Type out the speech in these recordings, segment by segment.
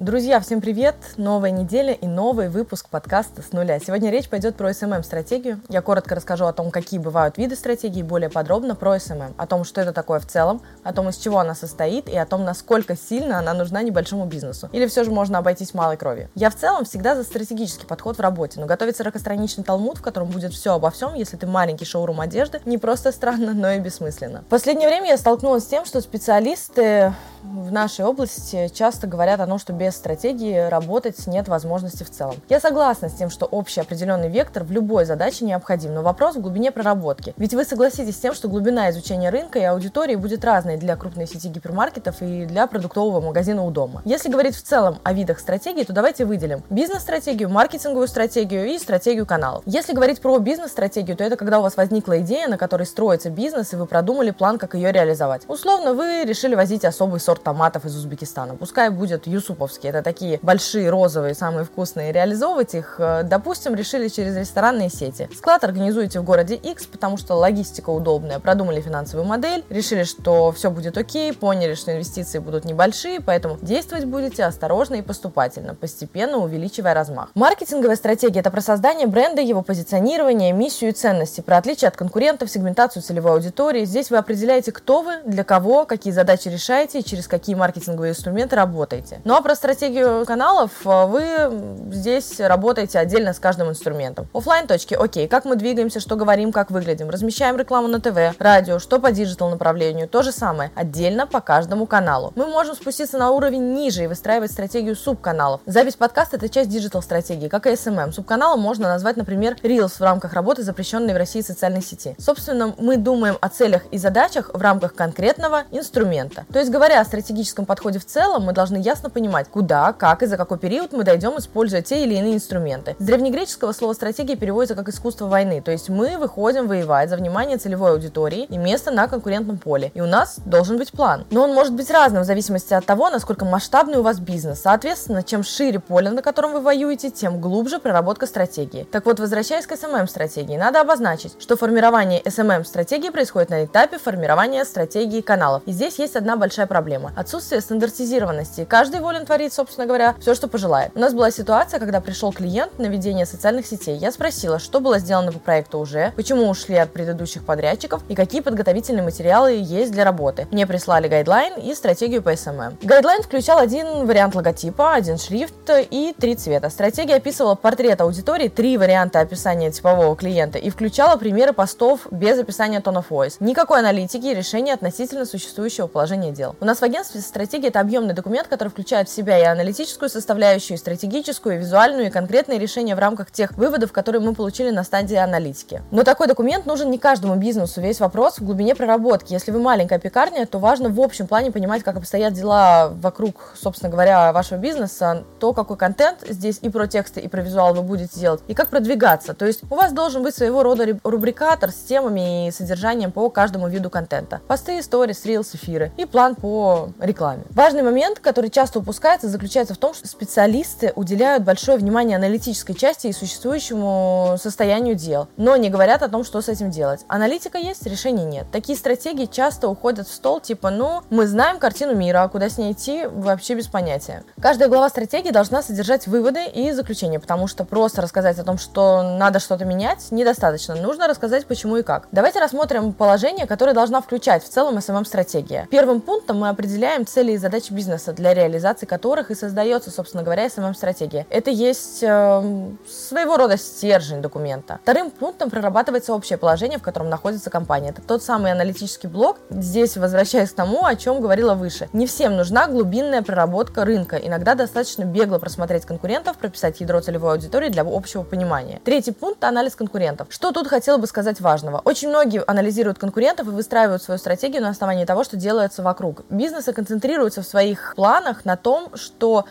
Друзья, всем привет! Новая неделя и новый выпуск подкаста «С нуля». Сегодня речь пойдет про SMM-стратегию. Я коротко расскажу о том, какие бывают виды стратегии, более подробно про SMM, о том, что это такое в целом, о том, из чего она состоит и о том, насколько сильно она нужна небольшому бизнесу. Или все же можно обойтись малой кровью. Я в целом всегда за стратегический подход в работе, но готовить 40-страничный талмуд, в котором будет все обо всем, если ты маленький шоурум одежды, не просто странно, но и бессмысленно. В последнее время я столкнулась с тем, что специалисты в нашей области часто говорят о том, что без стратегии работать нет возможности в целом. Я согласна с тем, что общий определенный вектор в любой задаче необходим, но вопрос в глубине проработки. Ведь вы согласитесь с тем, что глубина изучения рынка и аудитории будет разной для крупной сети гипермаркетов и для продуктового магазина у дома. Если говорить в целом о видах стратегии, то давайте выделим бизнес-стратегию, маркетинговую стратегию и стратегию каналов. Если говорить про бизнес-стратегию, то это когда у вас возникла идея, на которой строится бизнес, и вы продумали план, как ее реализовать. Условно, вы решили возить особый сорт томатов из Узбекистана. Пускай будет юсуповский, это такие большие розовые, самые вкусные. Реализовывать их, э, допустим, решили через ресторанные сети. Склад организуете в городе X, потому что логистика удобная. Продумали финансовую модель, решили, что все будет окей, поняли, что инвестиции будут небольшие, поэтому действовать будете осторожно и поступательно, постепенно увеличивая размах. Маркетинговая стратегия – это про создание бренда, его позиционирование, миссию и ценности, про отличие от конкурентов, сегментацию целевой аудитории. Здесь вы определяете, кто вы, для кого, какие задачи решаете и через через какие маркетинговые инструменты работаете. Ну а про стратегию каналов э, вы здесь работаете отдельно с каждым инструментом. Оффлайн точки, окей, как мы двигаемся, что говорим, как выглядим, размещаем рекламу на ТВ, радио, что по digital направлению, то же самое, отдельно по каждому каналу. Мы можем спуститься на уровень ниже и выстраивать стратегию субканалов. Запись подкаста это часть digital стратегии, как и SMM. Субканалом можно назвать, например, Reels в рамках работы запрещенной в России социальной сети. Собственно, мы думаем о целях и задачах в рамках конкретного инструмента. То есть, говоря о стратегическом подходе в целом мы должны ясно понимать, куда, как и за какой период мы дойдем, используя те или иные инструменты. С древнегреческого слово «стратегия» переводится как «искусство войны», то есть мы выходим воевать за внимание целевой аудитории и место на конкурентном поле. И у нас должен быть план. Но он может быть разным в зависимости от того, насколько масштабный у вас бизнес. Соответственно, чем шире поле, на котором вы воюете, тем глубже проработка стратегии. Так вот, возвращаясь к SMM-стратегии, надо обозначить, что формирование SMM-стратегии происходит на этапе формирования стратегии каналов. И здесь есть одна большая проблема проблема. Отсутствие стандартизированности. Каждый волен творить, собственно говоря, все, что пожелает. У нас была ситуация, когда пришел клиент на ведение социальных сетей. Я спросила, что было сделано по проекту уже, почему ушли от предыдущих подрядчиков и какие подготовительные материалы есть для работы. Мне прислали гайдлайн и стратегию по SMM. Гайдлайн включал один вариант логотипа, один шрифт и три цвета. Стратегия описывала портрет аудитории, три варианта описания типового клиента и включала примеры постов без описания tone of voice. Никакой аналитики и решения относительно существующего положения дел. У нас в агентстве стратегия – это объемный документ, который включает в себя и аналитическую составляющую, и стратегическую, и визуальную, и конкретные решения в рамках тех выводов, которые мы получили на стадии аналитики. Но такой документ нужен не каждому бизнесу. Весь вопрос в глубине проработки. Если вы маленькая пекарня, то важно в общем плане понимать, как обстоят дела вокруг, собственно говоря, вашего бизнеса, то, какой контент здесь и про тексты, и про визуал вы будете делать, и как продвигаться. То есть у вас должен быть своего рода рубрикатор с темами и содержанием по каждому виду контента. Посты, истории, рилс, эфиры и план по рекламе. Важный момент, который часто упускается, заключается в том, что специалисты уделяют большое внимание аналитической части и существующему состоянию дел, но не говорят о том, что с этим делать. Аналитика есть, решений нет. Такие стратегии часто уходят в стол, типа, ну, мы знаем картину мира, а куда с ней идти, вообще без понятия. Каждая глава стратегии должна содержать выводы и заключения, потому что просто рассказать о том, что надо что-то менять, недостаточно. Нужно рассказать, почему и как. Давайте рассмотрим положение, которое должна включать в целом SMM-стратегия. Первым пунктом мы определяем определяем цели и задачи бизнеса, для реализации которых и создается, собственно говоря, SMM-стратегия. Это есть э, своего рода стержень документа. Вторым пунктом прорабатывается общее положение, в котором находится компания. Это тот самый аналитический блок. Здесь возвращаясь к тому, о чем говорила выше. Не всем нужна глубинная проработка рынка. Иногда достаточно бегло просмотреть конкурентов, прописать ядро целевой аудитории для общего понимания. Третий пункт – анализ конкурентов. Что тут хотела бы сказать важного? Очень многие анализируют конкурентов и выстраивают свою стратегию на основании того, что делается вокруг. Бизнес бизнесы концентрируются в своих планах на том, что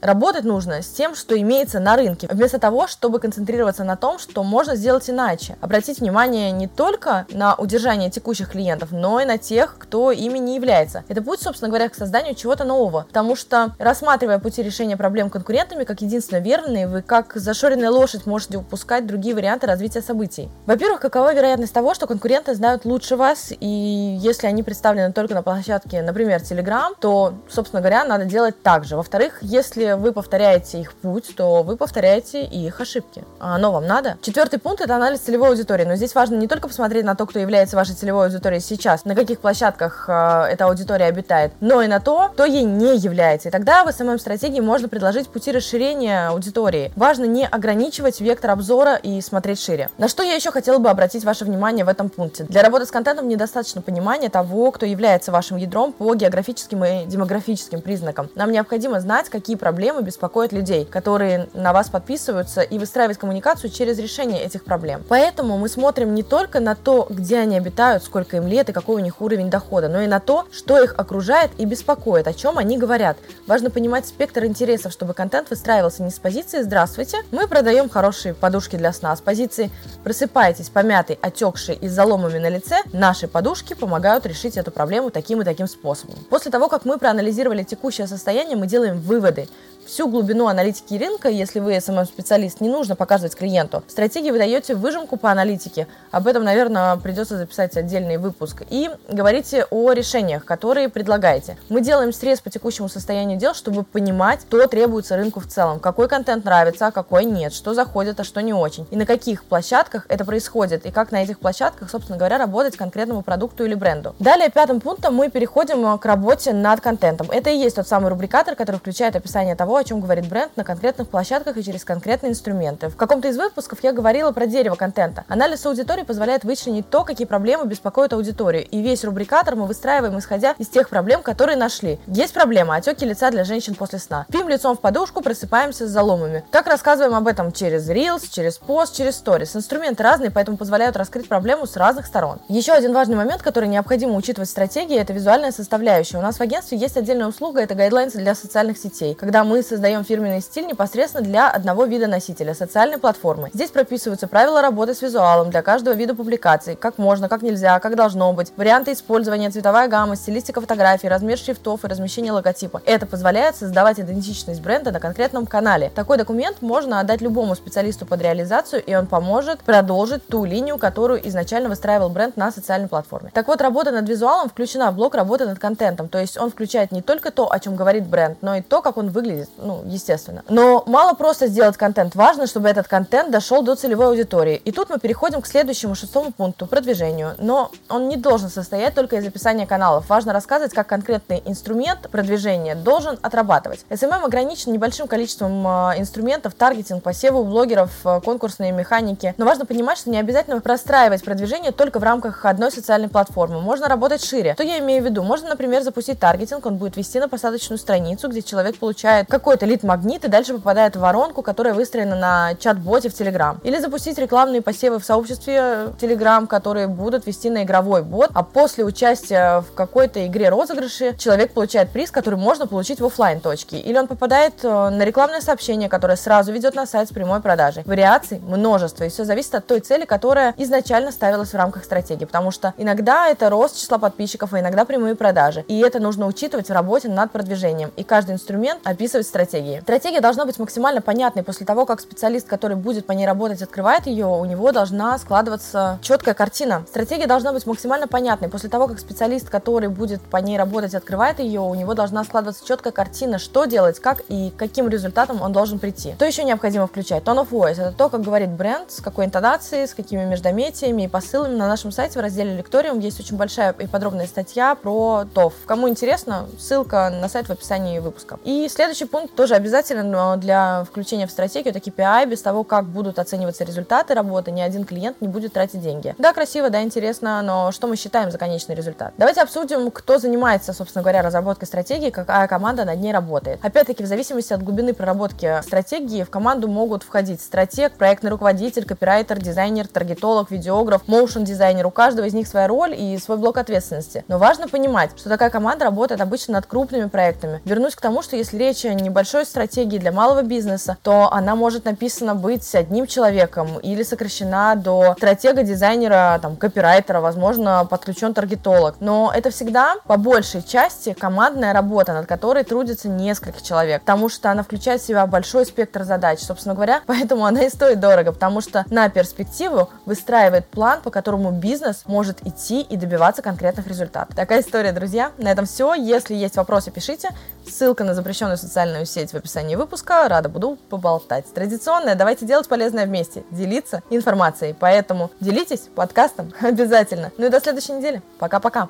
Работать нужно с тем, что имеется на рынке, вместо того, чтобы концентрироваться на том, что можно сделать иначе. Обратить внимание не только на удержание текущих клиентов, но и на тех, кто ими не является. Это путь, собственно говоря, к созданию чего-то нового, потому что рассматривая пути решения проблем конкурентами как единственно верные, вы как зашоренная лошадь можете упускать другие варианты развития событий. Во-первых, какова вероятность того, что конкуренты знают лучше вас, и если они представлены только на площадке, например, Telegram, то, собственно говоря, надо делать так же. Во-вторых, если вы повторяете их путь, то вы повторяете и их ошибки. А оно вам надо? Четвертый пункт – это анализ целевой аудитории. Но здесь важно не только посмотреть на то, кто является вашей целевой аудиторией сейчас, на каких площадках э, эта аудитория обитает, но и на то, кто ей не является. И тогда в SMM-стратегии можно предложить пути расширения аудитории. Важно не ограничивать вектор обзора и смотреть шире. На что я еще хотела бы обратить ваше внимание в этом пункте. Для работы с контентом недостаточно понимания того, кто является вашим ядром по географическим и демографическим признакам. Нам необходимо знать, какие проблемы проблемы беспокоят людей, которые на вас подписываются, и выстраивать коммуникацию через решение этих проблем. Поэтому мы смотрим не только на то, где они обитают, сколько им лет и какой у них уровень дохода, но и на то, что их окружает и беспокоит, о чем они говорят. Важно понимать спектр интересов, чтобы контент выстраивался не с позиции «Здравствуйте, мы продаем хорошие подушки для сна», а с позиции «Просыпайтесь помятый, отекший и с заломами на лице, наши подушки помогают решить эту проблему таким и таким способом». После того, как мы проанализировали текущее состояние, мы делаем выводы, Всю глубину аналитики рынка, если вы SMM-специалист, не нужно показывать клиенту. В стратегии вы даете выжимку по аналитике. Об этом, наверное, придется записать отдельный выпуск. И говорите о решениях, которые предлагаете. Мы делаем срез по текущему состоянию дел, чтобы понимать, что требуется рынку в целом. Какой контент нравится, а какой нет. Что заходит, а что не очень. И на каких площадках это происходит. И как на этих площадках, собственно говоря, работать конкретному продукту или бренду. Далее, пятым пунктом мы переходим к работе над контентом. Это и есть тот самый рубрикатор, который включает описание того, о чем говорит бренд на конкретных площадках и через конкретные инструменты. В каком-то из выпусков я говорила про дерево контента. Анализ аудитории позволяет вычленить то, какие проблемы беспокоят аудиторию. И весь рубрикатор мы выстраиваем исходя из тех проблем, которые нашли. Есть проблема отеки лица для женщин после сна. Пим лицом в подушку, просыпаемся с заломами. Как рассказываем об этом через Reels, через пост, через сторис. Инструменты разные, поэтому позволяют раскрыть проблему с разных сторон. Еще один важный момент, который необходимо учитывать в стратегии, это визуальная составляющая. У нас в агентстве есть отдельная услуга, это гайдлайнс для социальных сетей. Когда мы создаем фирменный стиль непосредственно для одного вида носителя – социальной платформы. Здесь прописываются правила работы с визуалом для каждого вида публикаций, как можно, как нельзя, как должно быть, варианты использования, цветовая гамма, стилистика фотографий, размер шрифтов и размещение логотипа. Это позволяет создавать идентичность бренда на конкретном канале. Такой документ можно отдать любому специалисту под реализацию, и он поможет продолжить ту линию, которую изначально выстраивал бренд на социальной платформе. Так вот, работа над визуалом включена в блок работы над контентом, то есть он включает не только то, о чем говорит бренд, но и то, как он выглядит, ну, естественно. Но мало просто сделать контент, важно, чтобы этот контент дошел до целевой аудитории. И тут мы переходим к следующему шестому пункту, продвижению. Но он не должен состоять только из описания каналов. Важно рассказывать, как конкретный инструмент продвижения должен отрабатывать. SMM ограничен небольшим количеством э, инструментов, таргетинг, посевы блогеров, э, конкурсные механики. Но важно понимать, что не обязательно простраивать продвижение только в рамках одной социальной платформы. Можно работать шире. Что я имею в виду? Можно, например, запустить таргетинг, он будет вести на посадочную страницу, где человек получает какой-то лид-магнит и дальше попадает в воронку, которая выстроена на чат-боте в Telegram. Или запустить рекламные посевы в сообществе Telegram, которые будут вести на игровой бот, а после участия в какой-то игре розыгрыши человек получает приз, который можно получить в офлайн точке. Или он попадает э, на рекламное сообщение, которое сразу ведет на сайт с прямой продажей. Вариаций множество, и все зависит от той цели, которая изначально ставилась в рамках стратегии, потому что иногда это рост числа подписчиков, а иногда прямые продажи. И это нужно учитывать в работе над продвижением. И каждый инструмент описывать стратегии. Стратегия должна быть максимально понятной. После того, как специалист, который будет по ней работать, открывает ее, у него должна складываться четкая картина. Стратегия должна быть максимально понятной. После того, как специалист, который будет по ней работать, открывает ее, у него должна складываться четкая картина, что делать, как и каким результатом он должен прийти. Что еще необходимо включать? Tone of voice. Это то, как говорит бренд, с какой интонацией, с какими междометиями и посылами. На нашем сайте в разделе «Лекториум» есть очень большая и подробная статья про ТОВ. Кому интересно, ссылка на сайт в описании выпуска. И следующий пункт тоже обязателен для включения в стратегию, это KPI, без того, как будут оцениваться результаты работы, ни один клиент не будет тратить деньги. Да, красиво, да, интересно, но что мы считаем за конечный результат? Давайте обсудим, кто занимается, собственно говоря, разработкой стратегии, какая команда над ней работает. Опять-таки, в зависимости от глубины проработки стратегии, в команду могут входить стратег, проектный руководитель, копирайтер, дизайнер, таргетолог, видеограф, моушен дизайнер. У каждого из них своя роль и свой блок ответственности. Но важно понимать, что такая команда работает обычно над крупными проектами. Вернусь к тому, что если речь не большой стратегии для малого бизнеса, то она может написана быть одним человеком или сокращена до стратега, дизайнера, там, копирайтера, возможно, подключен таргетолог. Но это всегда по большей части командная работа, над которой трудится несколько человек, потому что она включает в себя большой спектр задач. Собственно говоря, поэтому она и стоит дорого, потому что на перспективу выстраивает план, по которому бизнес может идти и добиваться конкретных результатов. Такая история, друзья. На этом все. Если есть вопросы, пишите. Ссылка на запрещенную социальную сеть в описании выпуска. Рада буду поболтать. Традиционная, давайте делать полезное вместе, делиться информацией. Поэтому делитесь подкастом обязательно. Ну и до следующей недели. Пока-пока.